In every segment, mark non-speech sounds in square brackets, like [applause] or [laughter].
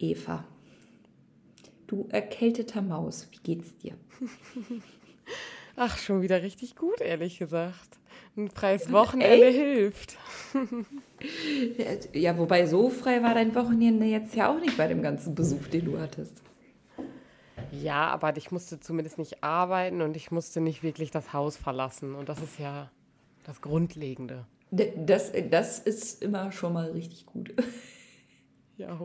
Eva. Du erkälteter Maus, wie geht's dir? [laughs] Ach, schon wieder richtig gut, ehrlich gesagt. Ein freies Wochenende Ey? hilft. [laughs] ja, wobei so frei war dein Wochenende jetzt ja auch nicht bei dem ganzen Besuch, den du hattest. Ja, aber ich musste zumindest nicht arbeiten und ich musste nicht wirklich das Haus verlassen. Und das ist ja das Grundlegende. Das, das ist immer schon mal richtig gut. [laughs] Ja.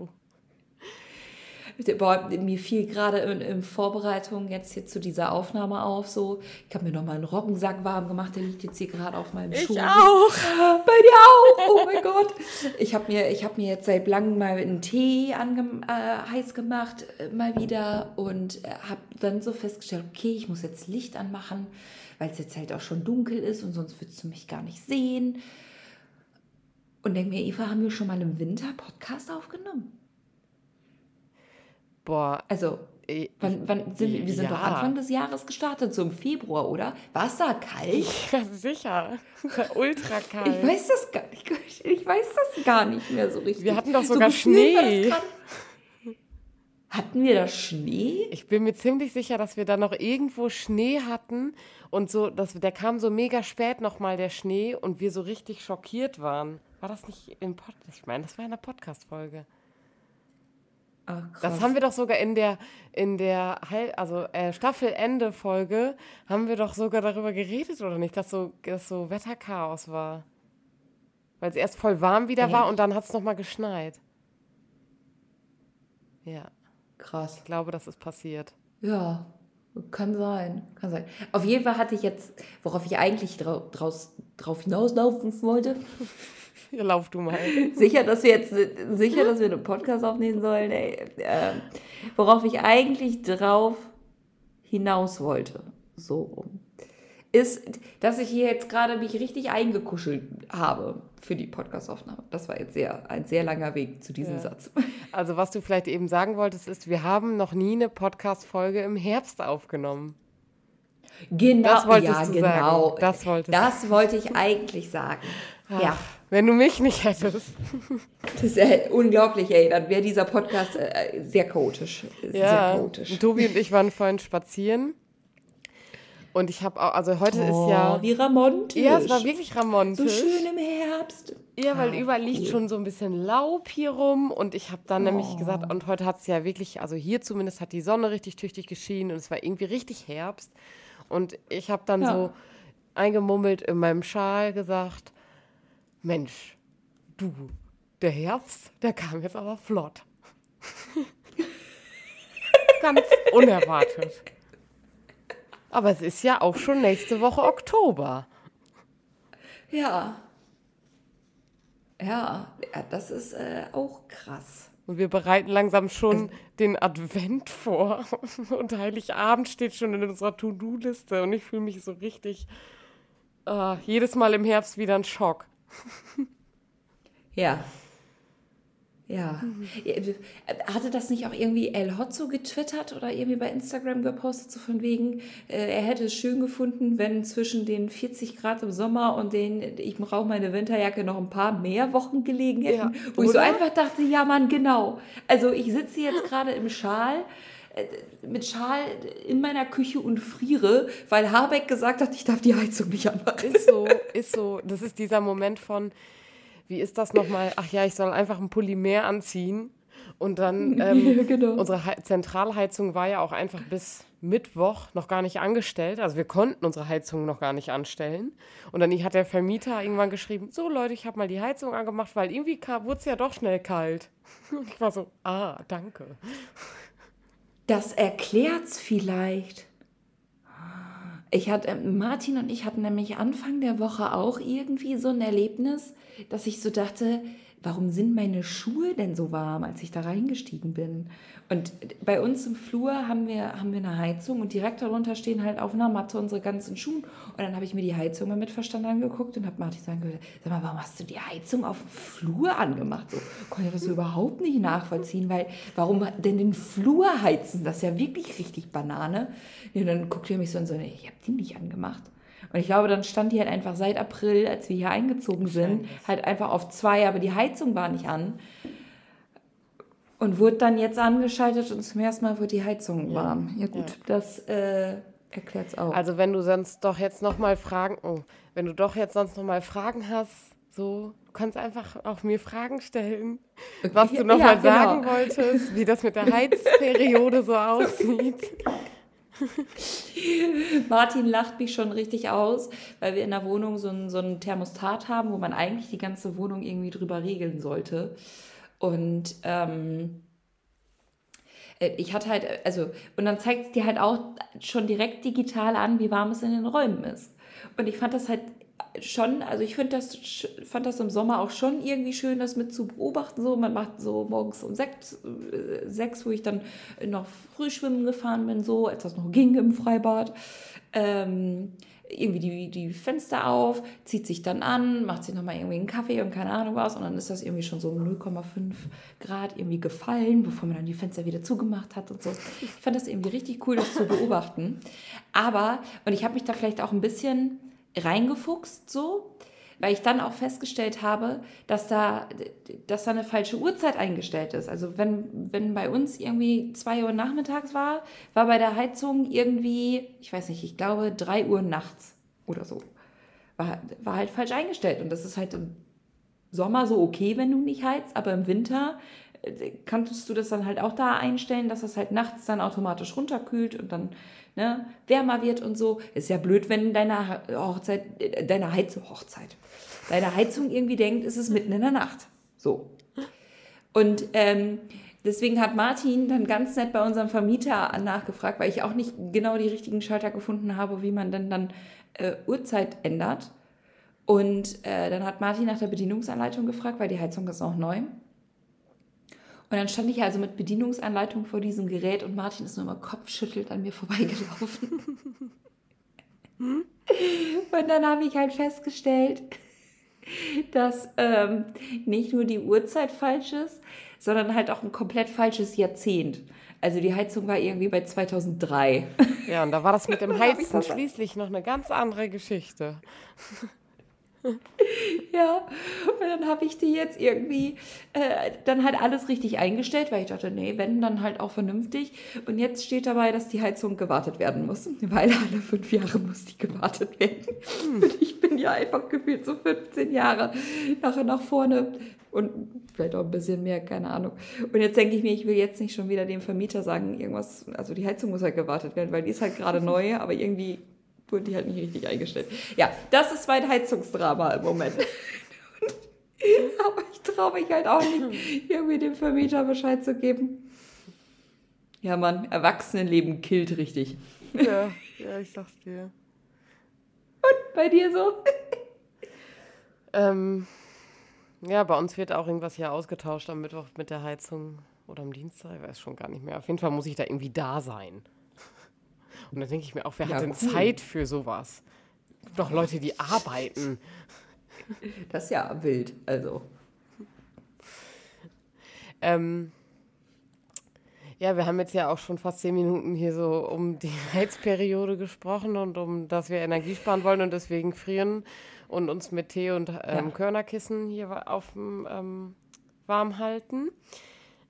Boah, mir fiel gerade in, in, Vorbereitung jetzt hier zu dieser Aufnahme auf, so, ich habe mir noch mal einen Roggensack warm gemacht, der liegt jetzt hier gerade auf meinem Schuh. Ich auch. [laughs] Bei dir auch, oh mein Gott. Ich habe mir, hab mir jetzt seit langem mal einen Tee ange, äh, heiß gemacht, äh, mal wieder und äh, habe dann so festgestellt, okay, ich muss jetzt Licht anmachen, weil es jetzt halt auch schon dunkel ist und sonst würdest du mich gar nicht sehen. Und denke mir, Eva, haben wir schon mal im Winter Podcast aufgenommen? Boah. Also, äh, wann, wann sind wir? Wir sind ja. doch Anfang des Jahres gestartet, so im Februar, oder? War es da kalt? [laughs] Ja, sicher. Ultra kalt. Ich weiß das gar nicht. Ich weiß das gar nicht mehr so richtig. Wir hatten doch sogar so Schnee. Hatten wir da Schnee? Ich bin mir ziemlich sicher, dass wir da noch irgendwo Schnee hatten und so, dass, der kam so mega spät nochmal, der Schnee, und wir so richtig schockiert waren. War das nicht im Podcast? Ich meine, das war in der Podcast-Folge. Ach, das haben wir doch sogar in der, in der also äh, Staffelende-Folge, haben wir doch sogar darüber geredet, oder nicht, dass so, dass so Wetterchaos war. Weil es erst voll warm wieder Echt? war und dann hat es nochmal geschneit. Ja. Krass. Ich glaube, das ist passiert. Ja, kann sein. Kann sein. Auf jeden Fall hatte ich jetzt, worauf ich eigentlich drau draus, drauf hinauslaufen wollte. Ja, lauf du mal. [laughs] sicher, dass wir jetzt sicher, dass wir einen Podcast aufnehmen sollen. Ey. Äh, worauf ich eigentlich drauf hinaus wollte, so rum, ist, dass ich hier jetzt gerade mich richtig eingekuschelt habe für die Podcastaufnahme. Das war jetzt sehr, ein sehr langer Weg zu diesem ja. Satz. [laughs] Also was du vielleicht eben sagen wolltest, ist, wir haben noch nie eine Podcast-Folge im Herbst aufgenommen. Genau, das wolltest ja, du genau. Sagen. Das, wolltest das wollte ich [laughs] eigentlich sagen. Ach, ja. Wenn du mich nicht hättest. [laughs] Das ist äh, unglaublich, ey. Dann wäre dieser Podcast äh, sehr chaotisch. Ja. Sehr chaotisch. Tobi und ich waren vorhin spazieren. Und ich habe auch, also heute oh, ist ja. Wie ramontisch. Ja, es war wirklich ramontisch. So schön im Herbst. Ja, weil ah, überall liegt cool. schon so ein bisschen Laub hier rum. Und ich habe dann oh. nämlich gesagt, und heute hat es ja wirklich, also hier zumindest hat die Sonne richtig tüchtig geschienen und es war irgendwie richtig Herbst. Und ich habe dann ja. so eingemummelt in meinem Schal gesagt, Mensch, du, der Herbst, der kam jetzt aber flott. [laughs] Ganz unerwartet. Aber es ist ja auch schon nächste Woche Oktober. Ja. Ja, ja das ist äh, auch krass. Und wir bereiten langsam schon also, den Advent vor. [laughs] Und Heiligabend steht schon in unserer To-Do-Liste. Und ich fühle mich so richtig uh, jedes Mal im Herbst wieder ein Schock. ja. Ja. Mhm. Hatte das nicht auch irgendwie El Hotzo getwittert oder irgendwie bei Instagram gepostet, so von wegen, äh, er hätte es schön gefunden, wenn zwischen den 40 Grad im Sommer und den, ich brauche meine Winterjacke, noch ein paar mehr Wochen gelegen hätten. Ja, wo ich so einfach dachte, ja Mann, genau. Also ich sitze jetzt gerade im Schal äh, mit Schal in meiner Küche und friere, weil Habeck gesagt hat, ich darf die Heizung nicht anmachen. Ist so, ist so. Das ist dieser Moment von, wie ist das nochmal? Ach ja, ich soll einfach ein Pulli mehr anziehen. Und dann, [laughs] ähm, ja, genau. unsere He Zentralheizung war ja auch einfach bis Mittwoch noch gar nicht angestellt. Also wir konnten unsere Heizung noch gar nicht anstellen. Und dann hat der Vermieter irgendwann geschrieben, so Leute, ich habe mal die Heizung angemacht, weil irgendwie wurde es ja doch schnell kalt. [laughs] Und ich war so, ah, danke. Das erklärt's vielleicht. Ich hatte, Martin und ich hatten nämlich Anfang der Woche auch irgendwie so ein Erlebnis, dass ich so dachte, warum sind meine Schuhe denn so warm, als ich da reingestiegen bin? Und bei uns im Flur haben wir, haben wir eine Heizung und direkt darunter stehen halt auf einer Matte unsere ganzen Schuhe. Und dann habe ich mir die Heizung mal mit Verstand angeguckt und habe Martin sagen gehört, sag mal, warum hast du die Heizung auf dem Flur angemacht? So konnte ich das überhaupt nicht nachvollziehen, weil warum denn den Flur heizen? Das ist ja wirklich richtig Banane. Und dann guckt er mich so und so, ich habe die nicht angemacht. Und ich glaube, dann stand die halt einfach seit April, als wir hier eingezogen sind, halt einfach auf zwei, aber die Heizung war nicht an. Und wurde dann jetzt angeschaltet und zum ersten Mal wird die Heizung warm. Ja, gut, ja. das äh, erklärt es auch. Also wenn du sonst doch jetzt nochmal Fragen, oh, wenn du doch jetzt sonst nochmal Fragen hast, so, du kannst einfach auch mir Fragen stellen, was du nochmal ja, genau. sagen wolltest, wie das mit der Heizperiode so [laughs] aussieht. [laughs] Martin lacht mich schon richtig aus, weil wir in der Wohnung so ein, so ein Thermostat haben, wo man eigentlich die ganze Wohnung irgendwie drüber regeln sollte. Und ähm, äh, ich hatte halt, also, und dann zeigt es dir halt auch schon direkt digital an, wie warm es in den Räumen ist. Und ich fand das halt schon, also ich finde das, fand das im Sommer auch schon irgendwie schön, das mit zu beobachten. So, man macht so morgens um sechs, äh, sechs wo ich dann noch früh schwimmen gefahren bin, so, als das noch ging im Freibad. Ähm, irgendwie die, die Fenster auf, zieht sich dann an, macht sich nochmal irgendwie einen Kaffee und keine Ahnung was und dann ist das irgendwie schon so 0,5 Grad irgendwie gefallen, bevor man dann die Fenster wieder zugemacht hat und so. Ich fand das irgendwie richtig cool, das zu beobachten. Aber, und ich habe mich da vielleicht auch ein bisschen reingefuchst so, weil ich dann auch festgestellt habe, dass da, dass da eine falsche Uhrzeit eingestellt ist. Also wenn, wenn bei uns irgendwie 2 Uhr nachmittags war, war bei der Heizung irgendwie, ich weiß nicht, ich glaube 3 Uhr nachts oder so. War, war halt falsch eingestellt. Und das ist halt im Sommer so okay, wenn du nicht heizt, aber im Winter kannst du das dann halt auch da einstellen, dass das halt nachts dann automatisch runterkühlt und dann ne, wärmer wird und so. Ist ja blöd, wenn deine Hochzeit, äh, deine Heizung, Hochzeit, deine Heizung irgendwie denkt, ist es mitten in der Nacht. So. Und ähm, deswegen hat Martin dann ganz nett bei unserem Vermieter nachgefragt, weil ich auch nicht genau die richtigen Schalter gefunden habe, wie man denn dann äh, Uhrzeit ändert. Und äh, dann hat Martin nach der Bedienungsanleitung gefragt, weil die Heizung ist auch neu. Und dann stand ich also mit Bedienungsanleitung vor diesem Gerät und Martin ist nur immer kopfschüttelt an mir vorbeigelaufen. [laughs] und dann habe ich halt festgestellt, dass ähm, nicht nur die Uhrzeit falsch ist, sondern halt auch ein komplett falsches Jahrzehnt. Also die Heizung war irgendwie bei 2003. Ja, und da war das mit dem [laughs] Heizen schließlich noch eine ganz andere Geschichte. [laughs] ja, und dann habe ich die jetzt irgendwie äh, dann halt alles richtig eingestellt, weil ich dachte, nee, wenn, dann halt auch vernünftig. Und jetzt steht dabei, dass die Heizung gewartet werden muss, [laughs] weil alle fünf Jahre muss die gewartet werden. Hm. Und ich bin ja einfach gefühlt so 15 Jahre nachher nach vorne und vielleicht auch ein bisschen mehr, keine Ahnung. Und jetzt denke ich mir, ich will jetzt nicht schon wieder dem Vermieter sagen, irgendwas, also die Heizung muss halt gewartet werden, weil die ist halt gerade [laughs] neu, aber irgendwie wurde die halt nicht richtig eingestellt. Ja, das ist mein Heizungsdrama im Moment. [laughs] Aber ich traue mich halt auch nicht, irgendwie dem Vermieter Bescheid zu geben. Ja, Mann, Erwachsenenleben killt richtig. Ja, ja, ich sag's dir. Und bei dir so? [laughs] ähm, ja, bei uns wird auch irgendwas hier ausgetauscht am Mittwoch mit der Heizung oder am Dienstag, ich weiß schon gar nicht mehr. Auf jeden Fall muss ich da irgendwie da sein. Und dann denke ich mir auch, wer ja, hat denn cool. Zeit für sowas? Doch Leute, die arbeiten. [laughs] Das ist ja wild, also. Ähm, ja, wir haben jetzt ja auch schon fast zehn Minuten hier so um die [laughs] Heizperiode gesprochen und um, dass wir Energie sparen wollen und deswegen frieren und uns mit Tee und ähm, ja. Körnerkissen hier auf dem ähm, warm halten.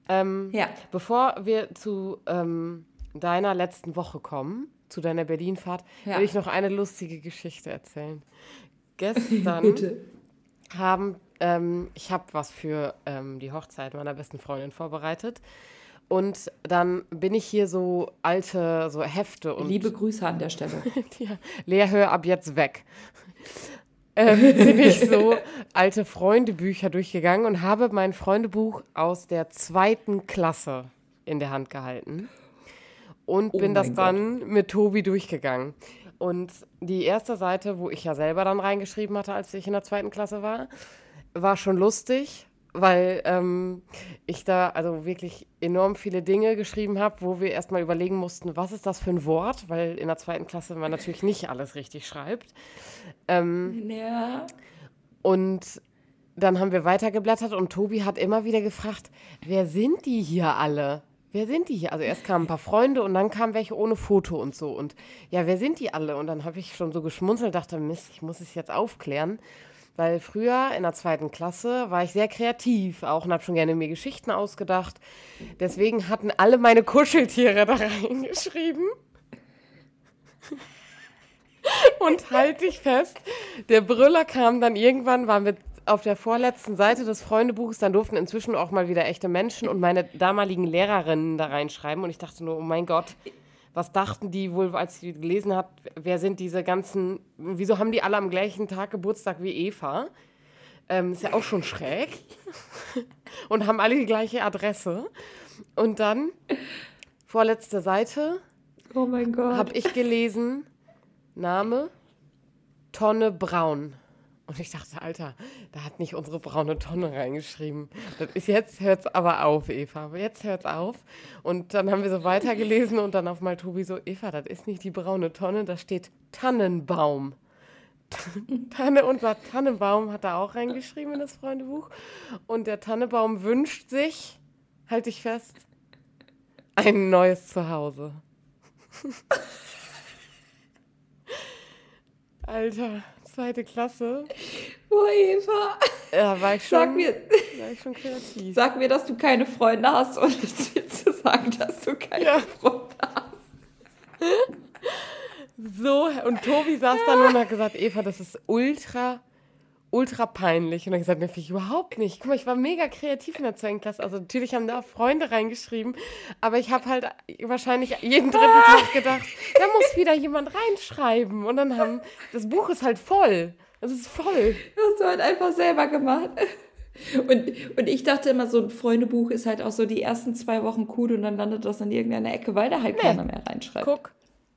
Ähm, ja. Bevor wir zu ähm, deiner letzten Woche kommen, zu deiner Berlinfahrt, ja. will ich noch eine lustige Geschichte erzählen. [laughs] Gestern haben, ähm, ich habe was für ähm, die Hochzeit meiner besten Freundin vorbereitet. Und dann bin ich hier so alte, so Hefte und. Liebe Grüße an der Stelle. [laughs] ja, Lea, hör ab jetzt weg. ähm, [laughs] bin ich so alte Freundebücher durchgegangen und habe mein Freundebuch aus der zweiten Klasse in der Hand gehalten und oh bin das dann Gott. mit Tobi durchgegangen. Und die erste Seite, wo ich ja selber dann reingeschrieben hatte, als ich in der zweiten Klasse war, war schon lustig, weil ähm, ich da also wirklich enorm viele Dinge geschrieben habe, wo wir erstmal überlegen mussten, was ist das für ein Wort, weil in der zweiten Klasse man natürlich nicht alles richtig schreibt. Ähm, ja. Und dann haben wir weitergeblättert und Tobi hat immer wieder gefragt, wer sind die hier alle? Wer sind die hier? Also erst kamen ein paar Freunde und dann kamen welche ohne Foto und so. Und ja, wer sind die alle? Und dann habe ich schon so geschmunzelt, dachte, Mist, ich muss es jetzt aufklären. Weil früher in der zweiten Klasse war ich sehr kreativ auch und habe schon gerne mir Geschichten ausgedacht. Deswegen hatten alle meine Kuscheltiere da [laughs] reingeschrieben. Und halt dich fest, der Brüller kam dann irgendwann, war mit auf der vorletzten Seite des Freundebuchs, dann durften inzwischen auch mal wieder echte Menschen und meine damaligen Lehrerinnen da reinschreiben. Und ich dachte nur, oh mein Gott, was dachten die wohl, als sie gelesen hat, wer sind diese ganzen, wieso haben die alle am gleichen Tag Geburtstag wie Eva? Ähm, ist ja auch schon schräg. [laughs] und haben alle die gleiche Adresse. Und dann, vorletzte Seite, Oh mein Gott. habe ich gelesen, Name Tonne Braun. Und ich dachte, Alter, da hat nicht unsere braune Tonne reingeschrieben. Das ist jetzt hört's aber auf, Eva. Jetzt hört's auf. Und dann haben wir so weitergelesen und dann auf mal Tobi so, Eva, das ist nicht die braune Tonne, da steht Tannenbaum. [laughs] Tanne, unser Tannenbaum hat da auch reingeschrieben in das Freundebuch. Und der Tannenbaum wünscht sich, halte ich fest, ein neues Zuhause. [laughs] Alter, zweite Klasse. Oh, Eva. Ja, war ich schon, Sag mir, war ich schon kreativ. sag mir, dass du keine Freunde hast und ich will zu sagen, dass du keine Ja. Freunde hast. So, und Tobi saß da nur und hat gesagt, Eva, das ist ultra, ultra peinlich. Und hat gesagt, ne, finde ich überhaupt nicht. Guck mal, ich war mega kreativ in der zweiten Klasse. Also natürlich haben da auch Freunde reingeschrieben, aber ich habe halt wahrscheinlich jeden dritten Tag gedacht, da muss wieder jemand reinschreiben. Und dann haben, das Buch ist halt voll. Es ist voll. Hast du halt einfach selber gemacht. Und, und ich dachte immer, so ein Freundebuch ist halt auch so die ersten zwei Wochen cool und dann landet das in irgendeiner Ecke, weil da halt keiner mehr reinschreibt. Guck,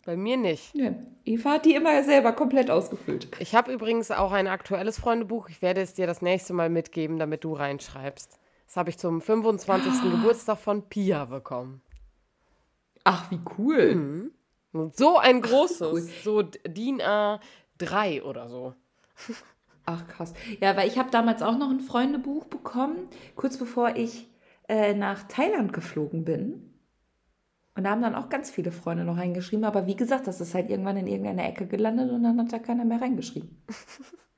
bei mir nicht. Ja. Eva hat die immer selber komplett ausgefüllt. Ich habe übrigens auch ein aktuelles Freundebuch. Ich werde es dir das nächste Mal mitgeben, damit du reinschreibst. Das habe ich zum 25. Geburtstag von Pia bekommen. Ach, wie cool. Und So ein großes, cool. so DIN A3 oder so. Ach, krass. Ja, weil ich habe damals auch noch ein Freundebuch bekommen, kurz bevor ich äh, nach Thailand geflogen bin. Und da haben dann auch ganz viele Freunde noch reingeschrieben. Aber wie gesagt, das ist halt irgendwann in irgendeiner Ecke gelandet und dann hat da keiner mehr reingeschrieben. [laughs]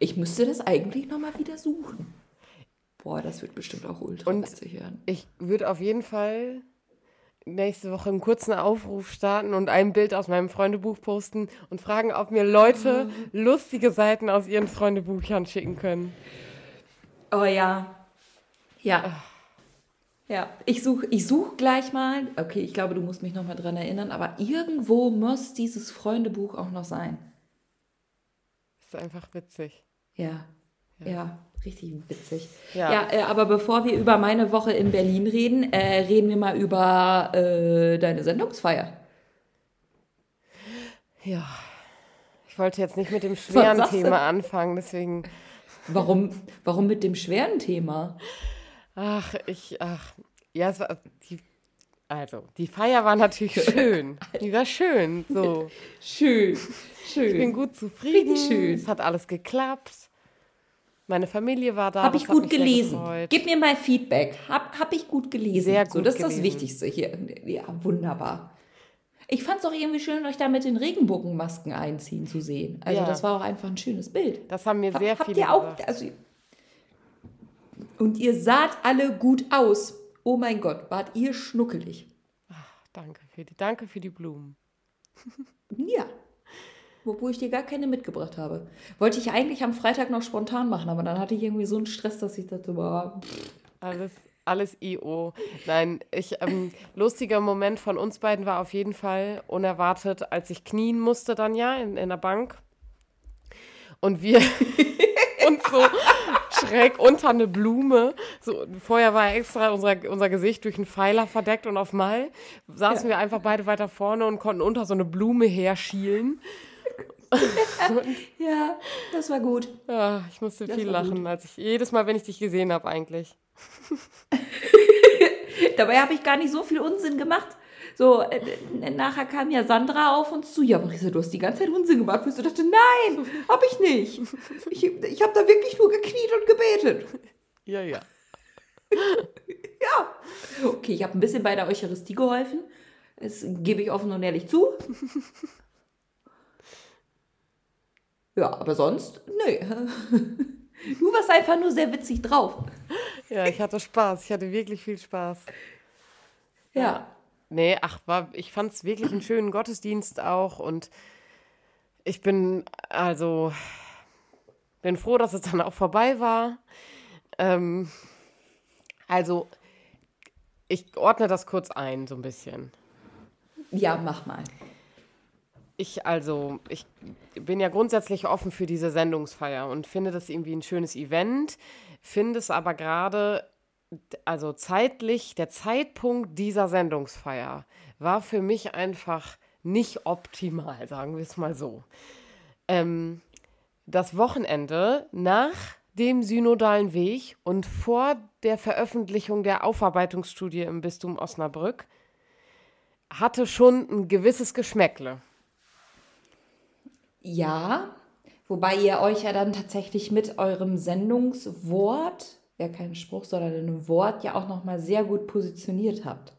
Ich müsste das eigentlich nochmal wieder suchen. Boah, das wird bestimmt auch ultra Und- witzig werden. Ich würde auf jeden Fall nächste Woche einen kurzen Aufruf starten und ein Bild aus meinem Freundebuch posten und fragen, ob mir Leute [laughs] lustige Seiten aus ihren Freundebüchern schicken können. Oh ja. Ja. Ja, ich suche ich such gleich mal. Okay, ich glaube, du musst mich nochmal dran erinnern, aber irgendwo muss dieses Freundebuch auch noch sein. ist einfach witzig. Ja, ja, richtig witzig. Ja. Ja, äh, aber bevor wir über meine Woche in Berlin reden, äh, reden wir mal über äh, deine Sendungsfeier. Ja. Ich wollte jetzt nicht mit dem schweren? Thema anfangen, deswegen. Warum, warum mit dem schweren Thema? Ach, ich, ach. Ja, es war. Die, also, die Feier war natürlich schön. Die war schön. So. Schön, Ich bin schön. gut zufrieden. Richtig schön. Es hat alles geklappt. Meine Familie war da. Habe ich gut gelesen. Gib mir mal Feedback. Hab, hab ich gut gelesen. Sehr So, gut das ist das gelesen. Wichtigste hier. Ja, wunderbar. Ich fand es auch irgendwie schön, euch da mit den Regenbogenmasken einziehen zu sehen. Also Ja. das war auch einfach ein schönes Bild. Das haben mir Hab- sehr habt viele ihr auch, also und ihr saht alle gut aus. Oh mein Gott, wart ihr schnuckelig. Danke für die, danke für die Blumen. [laughs] Ja. Obwohl ich dir gar keine mitgebracht habe. Wollte ich eigentlich am Freitag noch spontan machen, aber dann hatte ich irgendwie so einen Stress, dass ich dachte, boah, Alles, alles IO. Nein, ich, ähm, lustiger Moment von uns beiden war auf jeden Fall unerwartet, als ich knien musste dann ja in, in der Bank. Und wir [laughs] [laughs] uns so schräg unter eine Blume, so, vorher war extra unser, unser Gesicht durch einen Pfeiler verdeckt und auf Mal saßen wir einfach beide weiter vorne und konnten unter so eine Blume herschielen. ja, das war gut. Ja, ich musste Das viel gut. lachen, als ich jedes Mal, wenn ich dich gesehen habe, eigentlich. [laughs] Dabei habe ich gar nicht so viel Unsinn gemacht. So, äh, äh, nachher kam ja Sandra auf uns zu. Ja, Marisa, du hast die ganze Zeit Unsinn gemacht. Und ich dachte, nein, habe ich nicht. Ich, ich habe da wirklich nur gekniet und gebetet. Ja, ja. [laughs] ja. Okay, ich habe ein bisschen bei der Eucharistie geholfen. Das gebe ich offen und ehrlich zu. Ja, aber sonst, nö. [laughs] Du warst einfach nur sehr witzig drauf. Ja, ich hatte Spaß. Ich hatte wirklich viel Spaß. Ja. Nee, ach, war, ich fand es wirklich einen schönen Gottesdienst auch und ich bin, also, bin froh, dass es dann auch vorbei war. Ähm, also, ich ordne das kurz ein, so ein bisschen. Ja, mach mal. Ich, also, ich bin ja grundsätzlich offen für diese Sendungsfeier und finde das irgendwie ein schönes Event, finde es aber gerade, also zeitlich, der Zeitpunkt dieser Sendungsfeier war für mich einfach nicht optimal, [laughs] sagen wir es mal so. Ähm, das Wochenende nach dem synodalen Weg und vor der Veröffentlichung der Aufarbeitungsstudie im Bistum Osnabrück hatte schon ein gewisses Geschmäckle. Ja, wobei ihr euch ja dann tatsächlich mit eurem Sendungswort, ja kein Spruch, sondern ein Wort, ja auch nochmal sehr gut positioniert habt.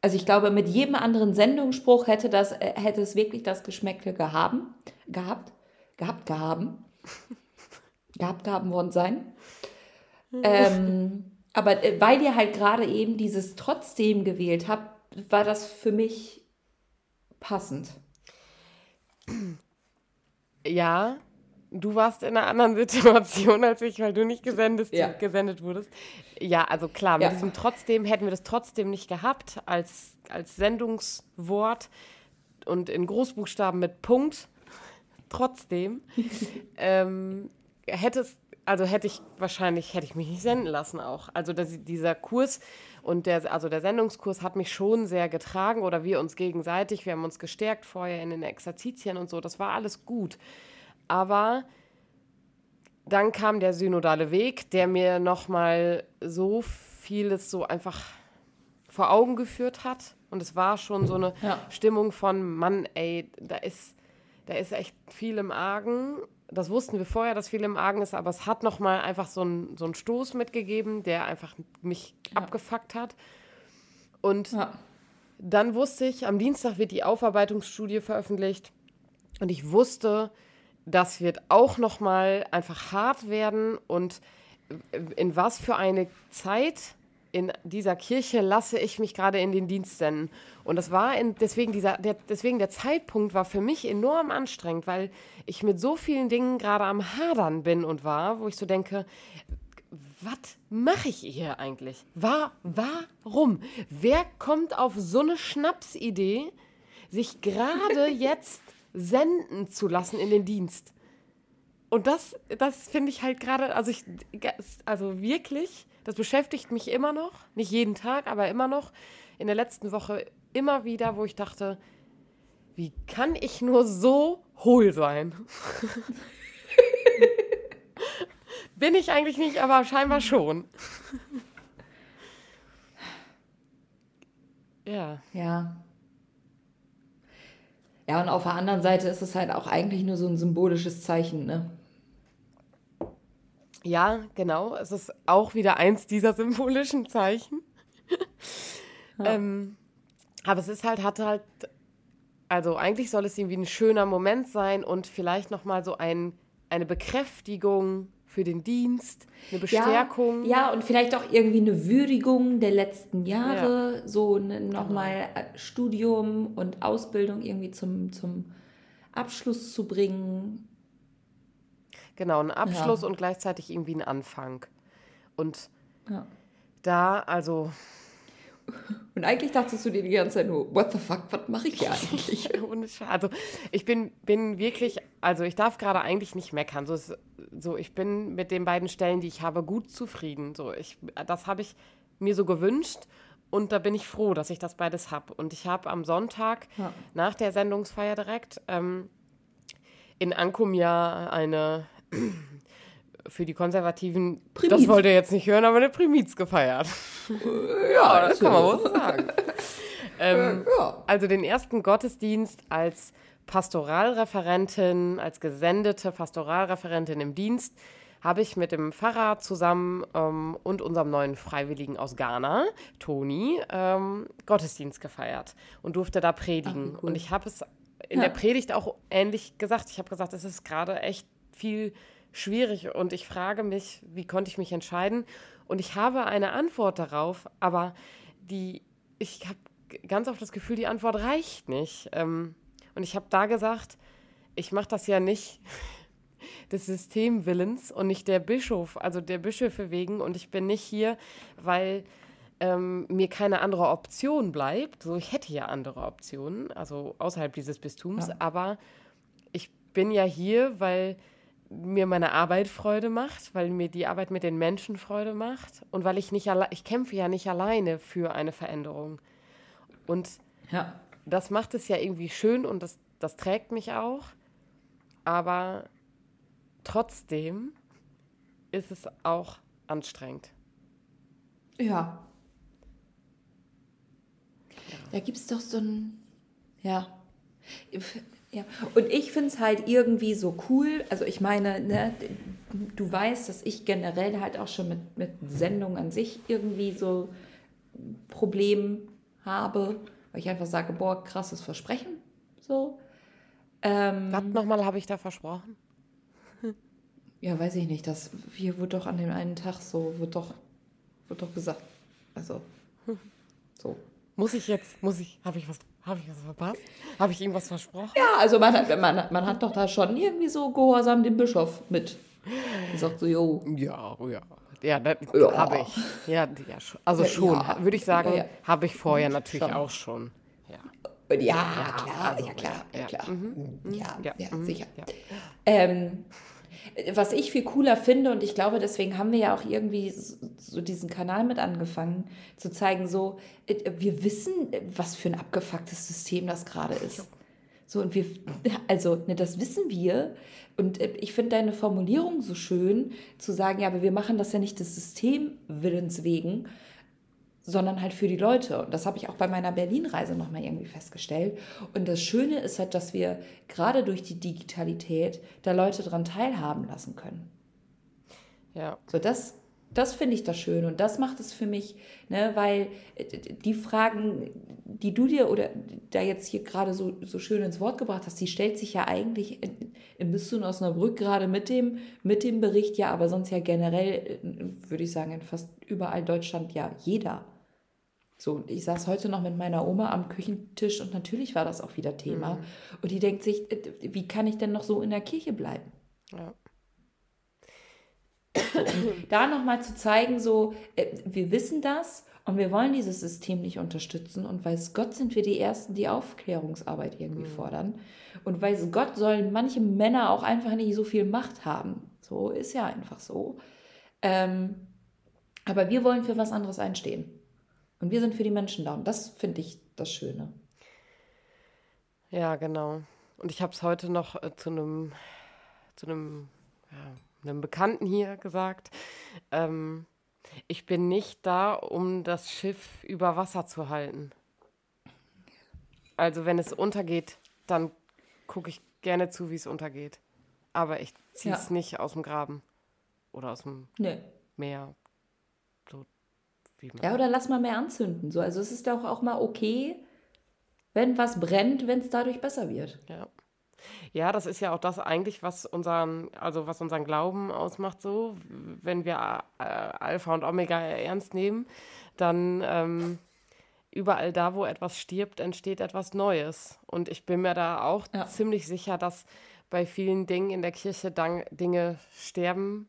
Also ich glaube, mit jedem anderen Sendungsspruch hätte, das, äh, hätte es wirklich das Geschmäckle gehaben, gehabt, gehabt, gehaben, [laughs] gehabt, gehaben worden sein. ähm, aber äh, weil ihr halt gerade eben dieses trotzdem gewählt habt, war das für mich passend. Ja, du warst in einer anderen [laughs] Situation als ich, weil du nicht gesendet, Ja. gesendet wurdest. Ja, also klar, mit Ja. diesem trotzdem hätten wir das trotzdem nicht gehabt als, als Sendungswort und in Großbuchstaben mit Punkt. Trotzdem. [laughs] ähm, hätte es, also hätte ich wahrscheinlich, hätte ich mich nicht senden lassen auch. Also das, dieser Kurs und der, also der Sendungskurs hat mich schon sehr getragen oder wir uns gegenseitig, wir haben uns gestärkt vorher in den Exerzitien und so, das war alles gut. Aber dann kam der synodale Weg, der mir nochmal so vieles so einfach vor Augen geführt hat. Und es war schon so eine Ja. Stimmung von, Mann, ey, da ist, da ist echt viel im Argen. Das wussten wir vorher, dass viel im Argen ist, aber es hat nochmal einfach so einen so einen Stoß mitgegeben, der einfach mich abgefuckt hat. Und Ja. dann wusste ich, am Dienstag wird die Aufarbeitungsstudie veröffentlicht und ich wusste, das wird auch noch mal einfach hart werden und in was für eine Zeit in dieser Kirche lasse ich mich gerade in den Dienst senden. Und das war in, deswegen dieser, der, deswegen der Zeitpunkt war für mich enorm anstrengend, weil ich mit so vielen Dingen gerade am Hadern bin und war, wo ich so denke, was mache ich hier eigentlich? War, warum? Wer kommt auf so eine Schnapsidee, sich gerade [laughs] jetzt senden zu lassen in den Dienst? Und das, das finde ich halt gerade, also ich, also wirklich, das beschäftigt mich immer noch, nicht jeden Tag, aber immer noch, in der letzten Woche immer wieder, wo ich dachte, wie kann ich nur so hohl sein? [laughs] Bin ich eigentlich nicht, aber scheinbar schon. [laughs] ja. Ja. Ja, und auf der anderen Seite ist es halt auch eigentlich nur so ein symbolisches Zeichen, ne? Ja, genau. Es ist auch wieder eins dieser [laughs] symbolischen Zeichen. ähm, aber es ist halt, hatte halt, also eigentlich soll es irgendwie ein schöner Moment sein und vielleicht nochmal so ein, eine Bekräftigung für den Dienst, eine Bestärkung. Ja, ja, und vielleicht auch irgendwie eine Würdigung der letzten Jahre, so ne, nochmal äh, Studium und Ausbildung irgendwie zum, zum Abschluss zu bringen. Genau, ein Abschluss Ja. und gleichzeitig irgendwie ein Anfang. Und Ja. da, also, [laughs] Und eigentlich dachtest du dir die ganze Zeit nur, what the fuck, was mache ich hier [laughs] eigentlich? Also ich bin, bin wirklich, also ich darf gerade eigentlich nicht meckern. So, ist, so, ich bin mit den beiden Stellen, die ich habe, gut zufrieden. So, ich, das habe ich mir so gewünscht und da bin ich froh, dass ich das beides habe. Und ich habe am Sonntag Ja. nach der Sendungsfeier direkt ähm, in Ankum ja eine [clears throat] für die Konservativen, das Primiz. wollt ihr jetzt nicht hören, aber eine Primiz gefeiert. ja, das kann man wohl so sagen. [laughs] ähm, ja. also den ersten Gottesdienst als Pastoralreferentin, als gesendete Pastoralreferentin im Dienst, habe ich mit dem Pfarrer zusammen ähm, und unserem neuen Freiwilligen aus Ghana, Toni, ähm, Gottesdienst gefeiert und durfte da predigen. Ach, cool. Und ich habe es in Ja. der Predigt auch ähnlich gesagt. Ich habe gesagt, es ist gerade echt viel schwierig und ich frage mich, wie konnte ich mich entscheiden? Und ich habe eine Antwort darauf, aber die, ich habe ganz oft das Gefühl, die Antwort reicht nicht. Ähm, und ich habe da gesagt, ich mache das ja nicht [laughs] des Systemwillens und nicht der Bischof, also der Bischöfe wegen. Und ich bin nicht hier, weil ähm, mir keine andere Option bleibt. So, ich hätte ja andere Optionen, also außerhalb dieses Bistums, Ja. aber ich bin ja hier, weil mir meine Arbeit Freude macht, weil mir die Arbeit mit den Menschen Freude macht und weil ich nicht alle ich kämpfe ja nicht alleine für eine Veränderung. Und Ja. Das macht es ja irgendwie schön und das, das trägt mich auch. Aber trotzdem ist es auch anstrengend. Ja. Da gibt es doch so ein. Ja. ja. Und ich finde es halt irgendwie so cool. Also, ich meine, ne, du weißt, dass ich generell halt auch schon mit, mit Sendung an sich irgendwie so ein Problem habe, weil ich einfach sage: Boah, krasses Versprechen. So. Ähm, Was nochmal habe ich da versprochen? [laughs] Ja, weiß ich nicht. Das hier wird doch an dem einen Tag so, wird doch, wird doch gesagt. Also, [laughs] so. Muss ich jetzt, muss ich, habe ich was, habe ich was verpasst? Habe ich irgendwas versprochen? Ja, also man, hat- man, man hat doch da schon irgendwie so gehorsam den Bischof mit. Er sagt so, jo, Ja, ja. Ja, das Ja. habe ich. Ja, ja, also schon, ja. würde ich sagen, habe ich vorher natürlich Schon. auch schon. Ja. Und ja, klar, ja, klar, ja, ja, klar. Ja, mhm, sicher. Ähm, was ich viel cooler finde, und ich glaube, deswegen haben wir ja auch irgendwie so, so diesen Kanal mit angefangen, zu zeigen, so, äh, wir wissen, äh, was für ein abgefucktes System das gerade ist. So, und wir, also, ne, das wissen wir. Und äh, ich finde deine Formulierung so schön, zu sagen, ja, aber wir machen das ja nicht des Systemwillens wegen, sondern halt für die Leute. Und das habe ich auch bei meiner Berlin-Reise nochmal irgendwie festgestellt. Und das Schöne ist halt, dass wir gerade durch die Digitalität da Leute dran teilhaben lassen können. Ja. So, das, das finde ich das schön und das macht es für mich, ne, weil äh, die Fragen, die du dir oder da jetzt hier gerade so, so schön ins Wort gebracht hast, die stellt sich ja eigentlich in Bistum Osnabrück gerade mit dem, mit dem Bericht, ja, aber sonst ja generell, äh, würde ich sagen, in fast überall Deutschland ja jeder. So, ich saß heute noch mit meiner Oma am Küchentisch und natürlich war das auch wieder Thema. Und die denkt sich, äh, wie kann ich denn noch so in der Kirche bleiben? ja. [coughs] da nochmal zu zeigen, so, äh, wir wissen das und wir wollen dieses System nicht unterstützen und weiß Gott sind wir die Ersten, die Aufklärungsarbeit irgendwie fordern. Und weiß Gott sollen manche Männer auch einfach nicht so viel Macht haben. So ist ja einfach so. Ähm, aber wir wollen für was anderes einstehen. Und wir sind für die Menschen da. Und das finde ich das Schöne. Ja, genau. Und ich habe es heute noch äh, zu einem zu einem, ja, einem Bekannten hier gesagt. Ähm, ich bin nicht da, um das Schiff über Wasser zu halten. Also wenn es untergeht, dann gucke ich gerne zu, wie es untergeht. Aber ich ziehe es Ja. nicht aus dem Graben oder aus dem Nö. Meer. So wie man. Ja, oder lass mal mehr anzünden. So, also es ist doch auch mal okay, wenn was brennt, wenn es dadurch besser wird. Ja. Ja, das ist ja auch das eigentlich, was unseren, also was unseren Glauben ausmacht, so. Wenn wir äh, Alpha und Omega ernst nehmen, dann ähm, überall da, wo etwas stirbt, entsteht etwas Neues. Und ich bin mir da auch Ja. ziemlich sicher, dass bei vielen Dingen in der Kirche dann Dinge sterben.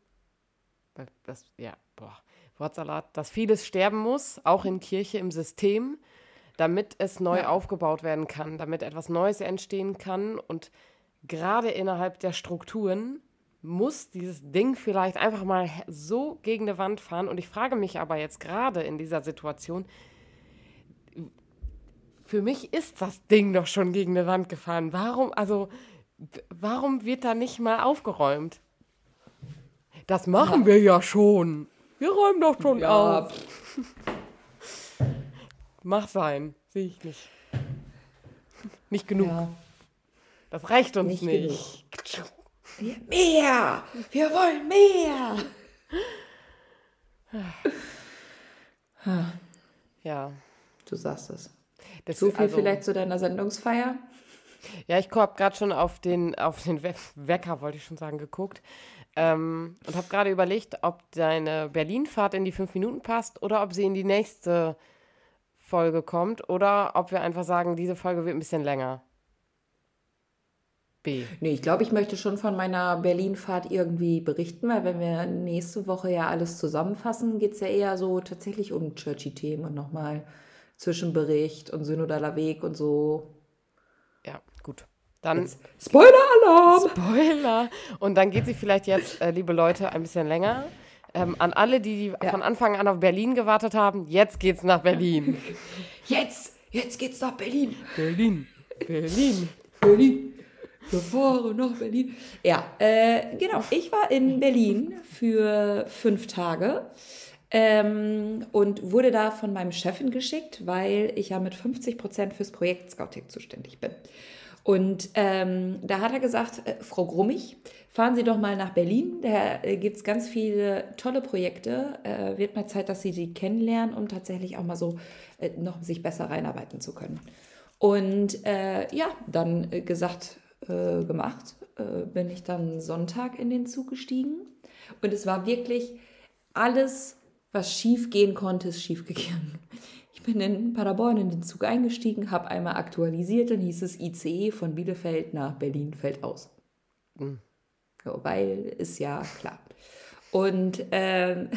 Das, ja, boah, Wortsalat, dass vieles sterben muss, auch in Kirche im System damit es neu Ja. aufgebaut werden kann, damit etwas Neues entstehen kann. Und gerade innerhalb der Strukturen muss dieses Ding vielleicht einfach mal so gegen eine Wand fahren. Und ich frage mich aber jetzt gerade in dieser Situation, für mich ist das Ding doch schon gegen eine Wand gefahren. Warum, also, warum wird da nicht mal aufgeräumt? Das machen wir ja schon. Wir räumen doch schon Ja, auf. [laughs] Mach sein. Sehe ich nicht. [laughs] Nicht genug. Ja, Das reicht uns Nicht nicht. Wir, mehr! Wir wollen mehr! Ja. Du sagst es. Das, So viel also- vielleicht zu deiner Sendungsfeier? Ja, ich habe gerade schon auf den, auf den We Wecker, wollte ich schon sagen, geguckt. Ähm, und habe gerade überlegt, ob deine Berlin-Fahrt in die fünf Minuten passt oder ob sie in die nächste Folge kommt oder ob wir einfach sagen, diese Folge wird ein bisschen länger. B. Nee, ich glaube, ich möchte schon von meiner Berlin-Fahrt irgendwie berichten, weil wenn wir nächste Woche ja alles zusammenfassen, geht es ja eher so tatsächlich um Churchy-Themen und nochmal Zwischenbericht und synodaler Weg und so. Ja, gut. Dann Spoiler-Alarm! Spoiler. Und dann geht sie vielleicht jetzt, äh, liebe Leute, ein bisschen länger. Ähm, an alle, die, die von Anfang an auf Berlin gewartet haben, jetzt geht's nach Berlin. [laughs] Jetzt, jetzt geht's nach Berlin. Berlin. Berlin. Berlin. Wir fahren nach Berlin. Ja, äh, genau. Ich war in Berlin für fünf Tage ähm, und wurde da von meinem Chefin geschickt, weil ich ja mit 50 Prozent fürs Projekt Scouting zuständig bin. Und ähm, da hat er gesagt, äh, Frau Grummig, fahren Sie doch mal nach Berlin. Da äh, gibt es ganz viele tolle Projekte. Äh, wird mal Zeit, dass Sie die kennenlernen, um tatsächlich auch mal so äh, noch sich besser reinarbeiten zu können. Und äh, ja, dann äh, gesagt, äh, gemacht, bin ich dann Sonntag in den Zug gestiegen. Und es war wirklich alles, was schief gehen konnte, ist schief gegangen. Ich bin in Paderborn in den Zug eingestiegen, habe einmal aktualisiert, dann hieß es ICE von Bielefeld nach Berlin fällt aus. Ja, weil ist ja klar. Und ähm,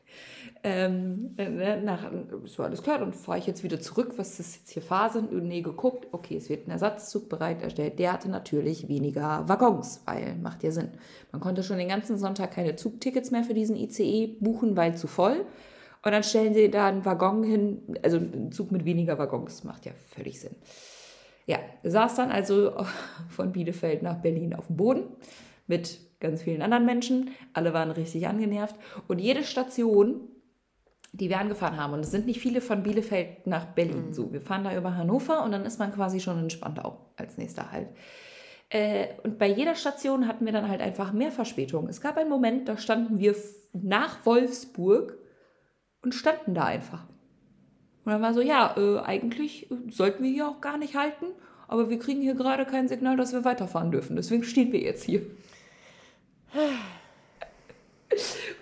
[laughs] ähm, äh, nach, so alles klar, dann fahre ich jetzt wieder zurück. Was ist jetzt hier Phase? Nee, geguckt. Okay, es wird ein Ersatzzug bereit erstellt. Der hatte natürlich weniger Waggons, weil macht ja Sinn. Man konnte schon den ganzen Sonntag keine Zugtickets mehr für diesen ICE buchen, weil zu voll. Und dann stellen sie da einen Waggon hin, also einen Zug mit weniger Waggons. Macht ja völlig Sinn. Ja, saß dann also [laughs] von Bielefeld nach Berlin auf dem Boden mit ganz vielen anderen Menschen. Alle waren richtig angenervt. Und jede Station, die wir angefahren haben, und es sind nicht viele von Bielefeld nach Berlin, so, wir fahren da über Hannover und dann ist man quasi schon in Spandau als nächster Halt. Äh, und bei jeder Station hatten wir dann halt einfach mehr Verspätung. Es gab einen Moment, da standen wir nach Wolfsburg und standen da einfach. Und dann war so, ja, äh, eigentlich äh, sollten wir hier auch gar nicht halten, aber wir kriegen hier gerade kein Signal, dass wir weiterfahren dürfen. Deswegen stehen wir jetzt hier.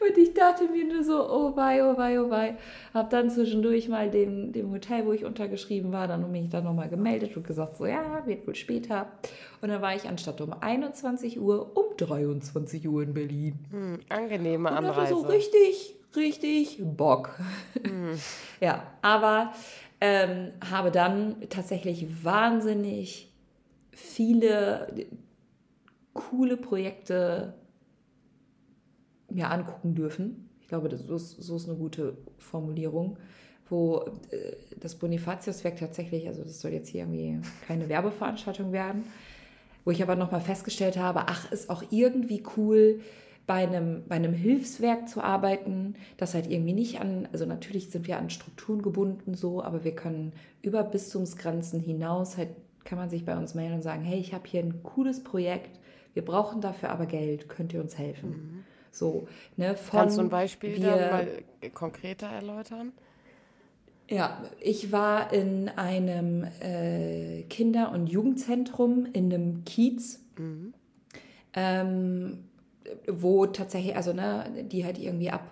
Und ich dachte mir nur so, oh wei, oh wei, oh wei. Hab dann zwischendurch mal dem, dem Hotel, wo ich untergeschrieben war, dann mich dann nochmal gemeldet und gesagt, so ja, wird wohl später. Und dann war ich anstatt um 21 Uhr um 23 Uhr in Berlin. Hm, angenehme Und Anreise. so richtig, richtig Bock. [laughs] ja, aber ähm, habe dann tatsächlich wahnsinnig viele coole Projekte mir angucken dürfen. Ich glaube, das so ist, so ist eine gute Formulierung, wo äh, das Bonifatiuswerk tatsächlich, also das soll jetzt hier irgendwie keine Werbeveranstaltung werden, wo ich aber nochmal festgestellt habe, ach, ist auch irgendwie cool, bei einem, bei einem Hilfswerk zu arbeiten, das halt irgendwie nicht an, also natürlich sind wir an Strukturen gebunden so, aber wir können über Bistumsgrenzen hinaus halt, kann man sich bei uns melden und sagen, hey, ich habe hier ein cooles Projekt, wir brauchen dafür aber Geld, könnt ihr uns helfen? So, ne, von Kannst du ein Beispiel wir, dann mal konkreter erläutern? Ja, ich war in einem äh, Kinder- und Jugendzentrum in einem Kiez, ähm, wo tatsächlich, also ne, die halt irgendwie ab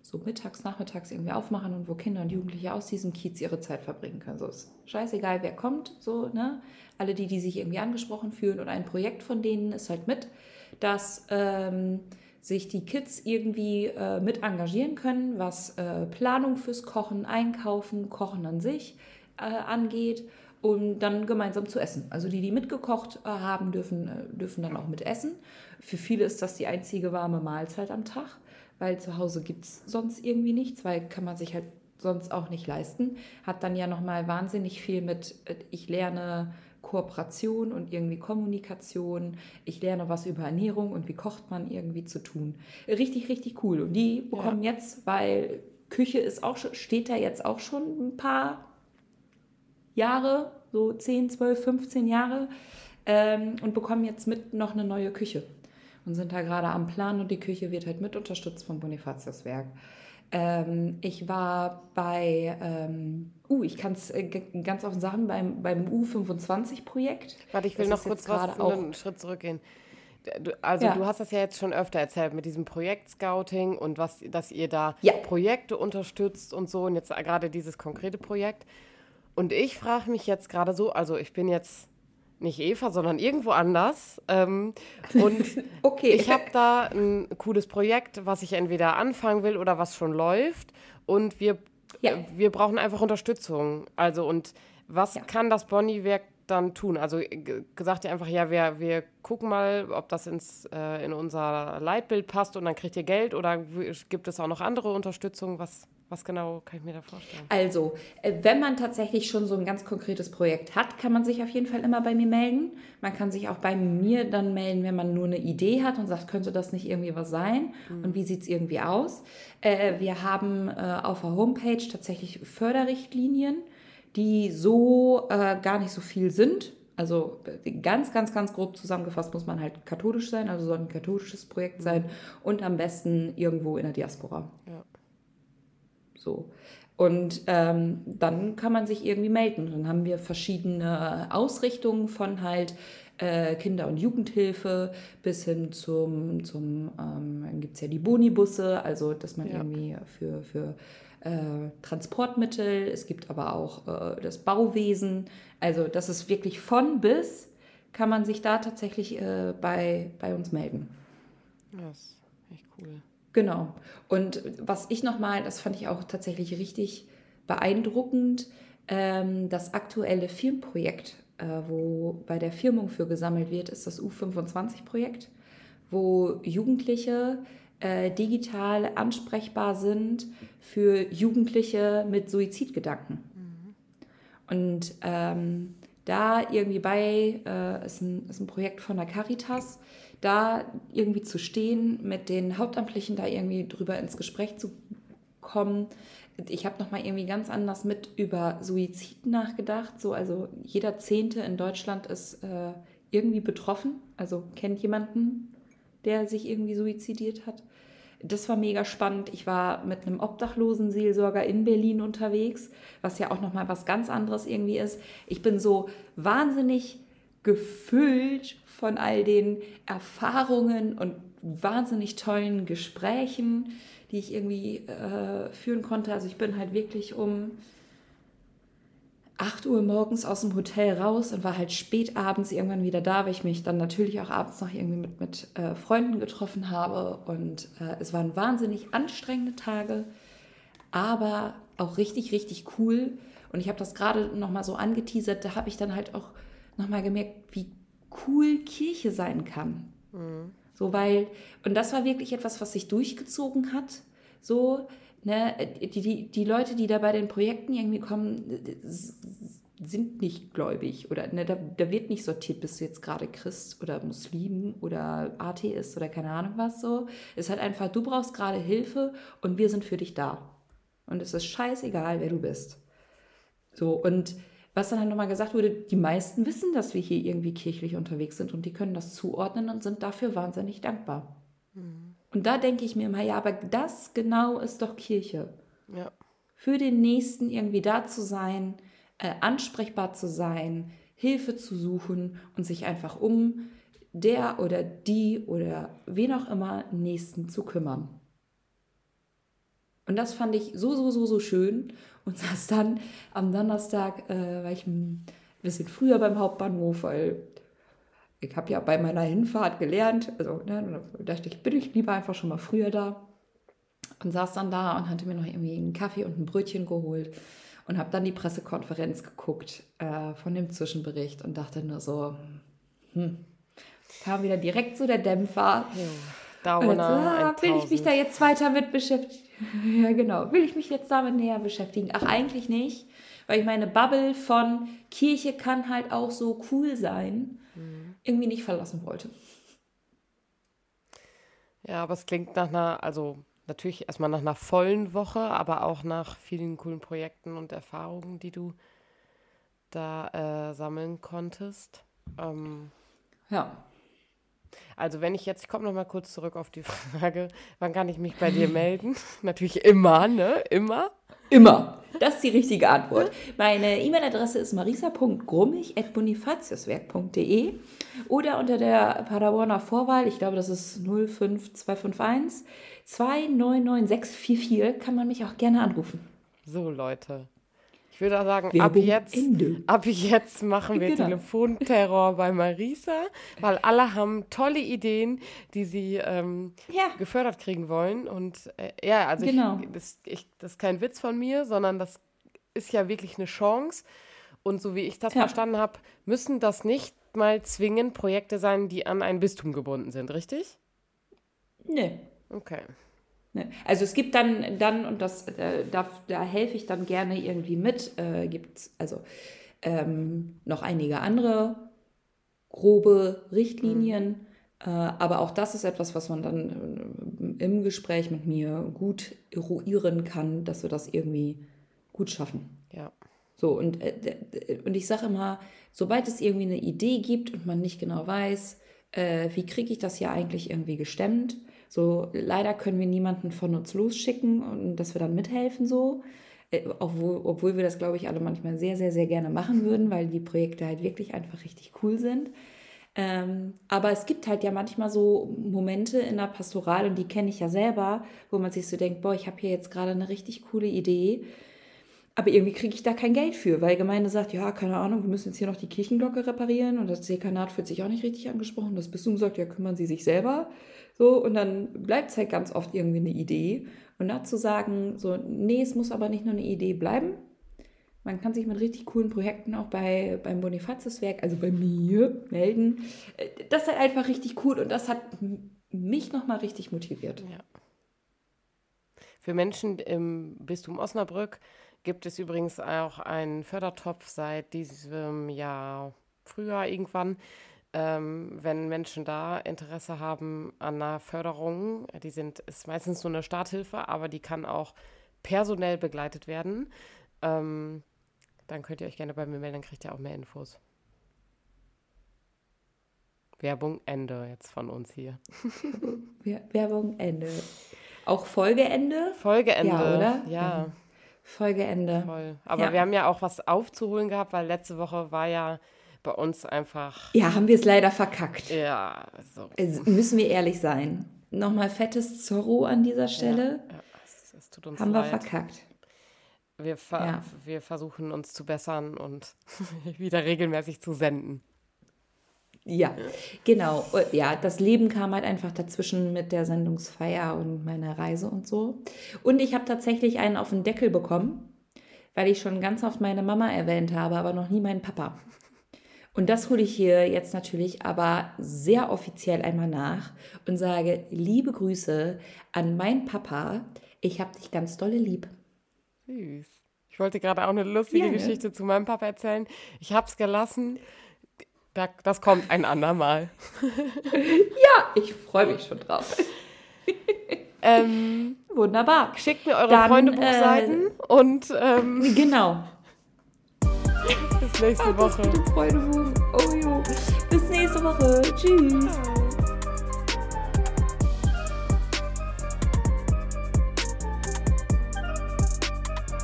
so mittags, nachmittags irgendwie aufmachen und wo Kinder und Jugendliche aus diesem Kiez ihre Zeit verbringen können. So ist scheißegal, wer kommt, so, ne? Alle die, die sich irgendwie angesprochen fühlen und ein Projekt von denen ist halt mit, dass ähm, sich die Kids irgendwie äh, mit engagieren können, was äh, Planung fürs Kochen, Einkaufen, Kochen an sich äh, angeht und dann gemeinsam zu essen. Also die, die mitgekocht äh, haben, dürfen, äh, dürfen dann auch mit essen. Für viele ist das die einzige warme Mahlzeit am Tag, weil zu Hause gibt es sonst irgendwie nichts, weil kann man sich halt sonst auch nicht leisten. Hat dann ja nochmal wahnsinnig viel mit, äh, ich lerne Kooperation und irgendwie Kommunikation. Ich lerne was über Ernährung und wie kocht man irgendwie zu tun. Richtig, richtig cool. Und die bekommen jetzt, weil Küche ist auch schon, steht da jetzt auch schon ein paar Jahre, so 10, 12, 15 Jahre, ähm, und bekommen jetzt mit noch eine neue Küche. und sind da gerade am Plan und die Küche wird halt mit unterstützt vom Bonifatiuswerk. Ähm, ich war bei, ähm, uh, ich kann es äh, ganz offen sagen, beim, beim U25-Projekt. Warte, ich will Das noch kurz was, auch- einen Schritt zurückgehen. Du, also Ja. du hast das ja jetzt schon öfter erzählt mit diesem Projekt-Scouting und was, dass ihr da Ja. Projekte unterstützt und so und jetzt gerade dieses konkrete Projekt. Und ich frage mich jetzt gerade so, also ich bin jetzt nicht Eva, sondern irgendwo anders. Ähm, und [laughs] Okay. ich habe da ein cooles Projekt, was ich entweder anfangen will oder was schon läuft. Und wir, Ja. äh, wir brauchen einfach Unterstützung. Also und was Ja. kann das Bonnie-Werk dann tun? Also g- gesagt ihr einfach, ja, wir, wir gucken mal, ob das ins, äh, in unser Leitbild passt und dann kriegt ihr Geld oder gibt es auch noch andere Unterstützung? Was, was genau kann ich mir da vorstellen? Also, äh, wenn man tatsächlich schon so ein ganz konkretes Projekt hat, kann man sich auf jeden Fall immer bei mir melden. Man kann sich auch bei mir dann melden, wenn man nur eine Idee hat und sagt, könnte das nicht irgendwie was sein? Und wie sieht es irgendwie aus? Äh, wir haben äh, auf der Homepage tatsächlich Förderrichtlinien, die so äh, gar nicht so viel sind. Also ganz, ganz, ganz grob zusammengefasst muss man halt katholisch sein, also soll ein katholisches Projekt sein und am besten irgendwo in der Diaspora. Ja. So. Und ähm, dann kann man sich irgendwie melden. Dann haben wir verschiedene Ausrichtungen von halt äh, Kinder- und Jugendhilfe bis hin zum, zum ähm, dann gibt es ja die Bonibusse, also dass man Ja. irgendwie für, für äh, Transportmittel, es gibt aber auch äh, das Bauwesen. Also das ist wirklich von bis, kann man sich da tatsächlich äh, bei, bei uns melden. Das ist echt cool. Genau. Und was ich nochmal, das fand ich auch tatsächlich richtig beeindruckend, ähm, das aktuelle Filmprojekt, äh, wo bei der Firmung für gesammelt wird, ist das U25-Projekt, wo Jugendliche äh, digital ansprechbar sind für Jugendliche mit Suizidgedanken. Und ähm, da irgendwie bei, äh, ist, ein, ist ein Projekt von der Caritas, da irgendwie zu stehen, mit den Hauptamtlichen da irgendwie drüber ins Gespräch zu kommen. Ich habe nochmal irgendwie ganz anders mit über Suizid nachgedacht. So, also jeder Zehnte in Deutschland ist äh, irgendwie betroffen, also kennt jemanden, der sich irgendwie suizidiert hat. Das war mega spannend. Ich war mit einem Obdachlosenseelsorger in Berlin unterwegs, was ja auch noch mal was ganz anderes irgendwie ist. Ich bin so wahnsinnig gefüllt von all den Erfahrungen und wahnsinnig tollen Gesprächen, die ich irgendwie äh, führen konnte. Also ich bin halt wirklich um 8 Uhr morgens aus dem Hotel raus und war halt spät abends irgendwann wieder da, weil ich mich dann natürlich auch abends noch irgendwie mit, mit äh, Freunden getroffen habe. Und äh, es waren wahnsinnig anstrengende Tage, aber auch richtig, richtig cool. Und ich habe das gerade nochmal so angeteasert, da habe ich dann halt auch nochmal gemerkt, wie cool Kirche sein kann. So, weil, und das war wirklich etwas, was sich durchgezogen hat. So, ne, die, die, die Leute, die da bei den Projekten irgendwie kommen, sind nicht gläubig oder ne, da, da wird nicht sortiert, bist du jetzt gerade Christ oder Muslim oder Atheist oder keine Ahnung was so. Es ist halt einfach, du brauchst gerade Hilfe und wir sind für dich da. Und es ist scheißegal, wer du bist. So, und was dann halt nochmal gesagt wurde, die meisten wissen, dass wir hier irgendwie kirchlich unterwegs sind und die können das zuordnen und sind dafür wahnsinnig dankbar. Und da denke ich mir immer, ja, aber das genau ist doch Kirche. Ja. Für den Nächsten irgendwie da zu sein, äh, ansprechbar zu sein, Hilfe zu suchen und sich einfach um der oder die oder wen auch immer Nächsten zu kümmern. Und das fand ich so, so, so, so schön und saß dann am Donnerstag, äh, war ich ein bisschen früher beim Hauptbahnhof, weil ich habe ja bei meiner Hinfahrt gelernt, also ne, da dachte ich, bin ich lieber einfach schon mal früher da und saß dann da und hatte mir noch irgendwie einen Kaffee und ein Brötchen geholt und habe dann die Pressekonferenz geguckt äh, von dem Zwischenbericht und dachte nur so, hm, kam wieder direkt so der Dämpfer. Und Downer, jetzt, ah, will ich mich 1000. da jetzt weiter mit beschäftigen? [laughs] Ja, genau. Will ich mich jetzt damit näher beschäftigen? Ach, eigentlich nicht. Weil ich meine Bubble von Kirche kann halt auch so cool sein, irgendwie nicht verlassen wollte. Ja, aber es klingt nach einer, also natürlich erstmal nach einer vollen Woche, aber auch nach vielen coolen Projekten und Erfahrungen, die du da äh, sammeln konntest. Ähm, Ja. Also wenn ich jetzt, ich komme noch mal kurz zurück auf die [laughs] Frage, wann kann ich mich bei dir melden? [laughs] Natürlich immer, ne? Immer. Immer. Das ist die richtige Antwort. Meine E-Mail-Adresse ist marisa.grummig.bonifatiuswerk.de oder unter der Paderborner Vorwahl, ich glaube, das ist 05251 299644, kann man mich auch gerne anrufen. So, Leute. Ich würde auch sagen, ab jetzt, ab jetzt machen wir genau. Telefonterror bei Marisa, weil alle haben tolle Ideen, die sie ähm, ja. gefördert kriegen wollen. Und äh, ja, also genau. ich, das, ich, das ist kein Witz von mir, sondern das ist ja wirklich eine Chance. Und so wie ich das ja. verstanden habe, müssen das nicht mal zwingend Projekte sein, die an ein Bistum gebunden sind, richtig? Nee. Okay. Ne? Also es gibt dann, dann und das, äh, da, da helfe ich dann gerne irgendwie mit, äh, gibt es also ähm, noch einige andere grobe Richtlinien. Mhm. Äh, aber auch das ist etwas, was man dann äh, im Gespräch mit mir gut eruieren kann, dass wir das irgendwie gut schaffen. Ja. So, und, äh, und ich sage immer, sobald es irgendwie eine Idee gibt und man nicht genau weiß, äh, wie kriege ich das hier eigentlich irgendwie gestemmt, so, leider können wir niemanden von uns losschicken und dass wir dann mithelfen so. Äh, obwohl, obwohl wir das, glaube ich, alle manchmal sehr, sehr, sehr gerne machen würden, weil die Projekte halt wirklich einfach richtig cool sind. Ähm, aber es gibt halt ja manchmal so Momente in der Pastoral, und die kenne ich ja selber, wo man sich so denkt, boah, ich habe hier jetzt gerade eine richtig coole Idee, aber irgendwie kriege ich da kein Geld für, weil Gemeinde sagt, ja, keine Ahnung, wir müssen jetzt hier noch die Kirchenglocke reparieren und das Dekanat fühlt sich auch nicht richtig angesprochen. Das Bistum sagt, ja, kümmern Sie sich selber. So, und dann bleibt es halt ganz oft irgendwie eine Idee. Und da zu sagen, so, nee, es muss aber nicht nur eine Idee bleiben. Man kann sich mit richtig coolen Projekten auch bei, beim Bonifatiuswerk, also bei mir, melden. Das ist halt einfach richtig cool und das hat mich nochmal richtig motiviert. Ja. Für Menschen im Bistum Osnabrück gibt es übrigens auch einen Fördertopf seit diesem Jahr früher irgendwann ähm, wenn Menschen da Interesse haben an einer Förderung, die sind, ist meistens nur eine Starthilfe, aber die kann auch personell begleitet werden. Ähm, dann könnt ihr euch gerne bei mir melden, dann kriegt ihr auch mehr Infos. Werbung Ende jetzt von uns hier. [laughs] Werbung Ende. Auch Folgeende? Folgeende, ja, oder? Ja. Folgeende. Voll. Aber ja. wir haben ja auch was aufzuholen gehabt, weil letzte Woche war ja bei uns einfach. Ja, haben wir es leider verkackt. Ja, so. Also müssen wir ehrlich sein. Nochmal fettes Zorro an dieser Stelle. Ja, ja es, es, tut uns haben leid. wir verkackt. Wir, ver ja. wir versuchen uns zu bessern und [laughs] wieder regelmäßig zu senden. Ja, genau. Ja, das Leben kam halt einfach dazwischen mit der Sendungsfeier und meiner Reise und so. Und ich habe tatsächlich einen auf den Deckel bekommen, weil ich schon ganz oft meine Mama erwähnt habe, aber noch nie meinen Papa. Und das hole ich hier jetzt natürlich aber sehr offiziell einmal nach und sage liebe Grüße an meinen Papa. Ich habe dich ganz dolle lieb. Süß. Ich wollte gerade auch eine lustige ja, Geschichte zu meinem Papa erzählen. Ich habe es gelassen. Das kommt ein andermal. [laughs] ja, ich freue mich schon drauf. [laughs] ähm, Wunderbar. Schickt mir eure Freundebuchseiten äh, und ähm, genau. [laughs] Bis nächste oh, Woche. Das Freudebuch. Oh jo. Bis nächste Woche. Tschüss.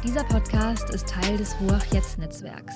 Dieser Podcast ist Teil des Ruach Jetzt Netzwerks.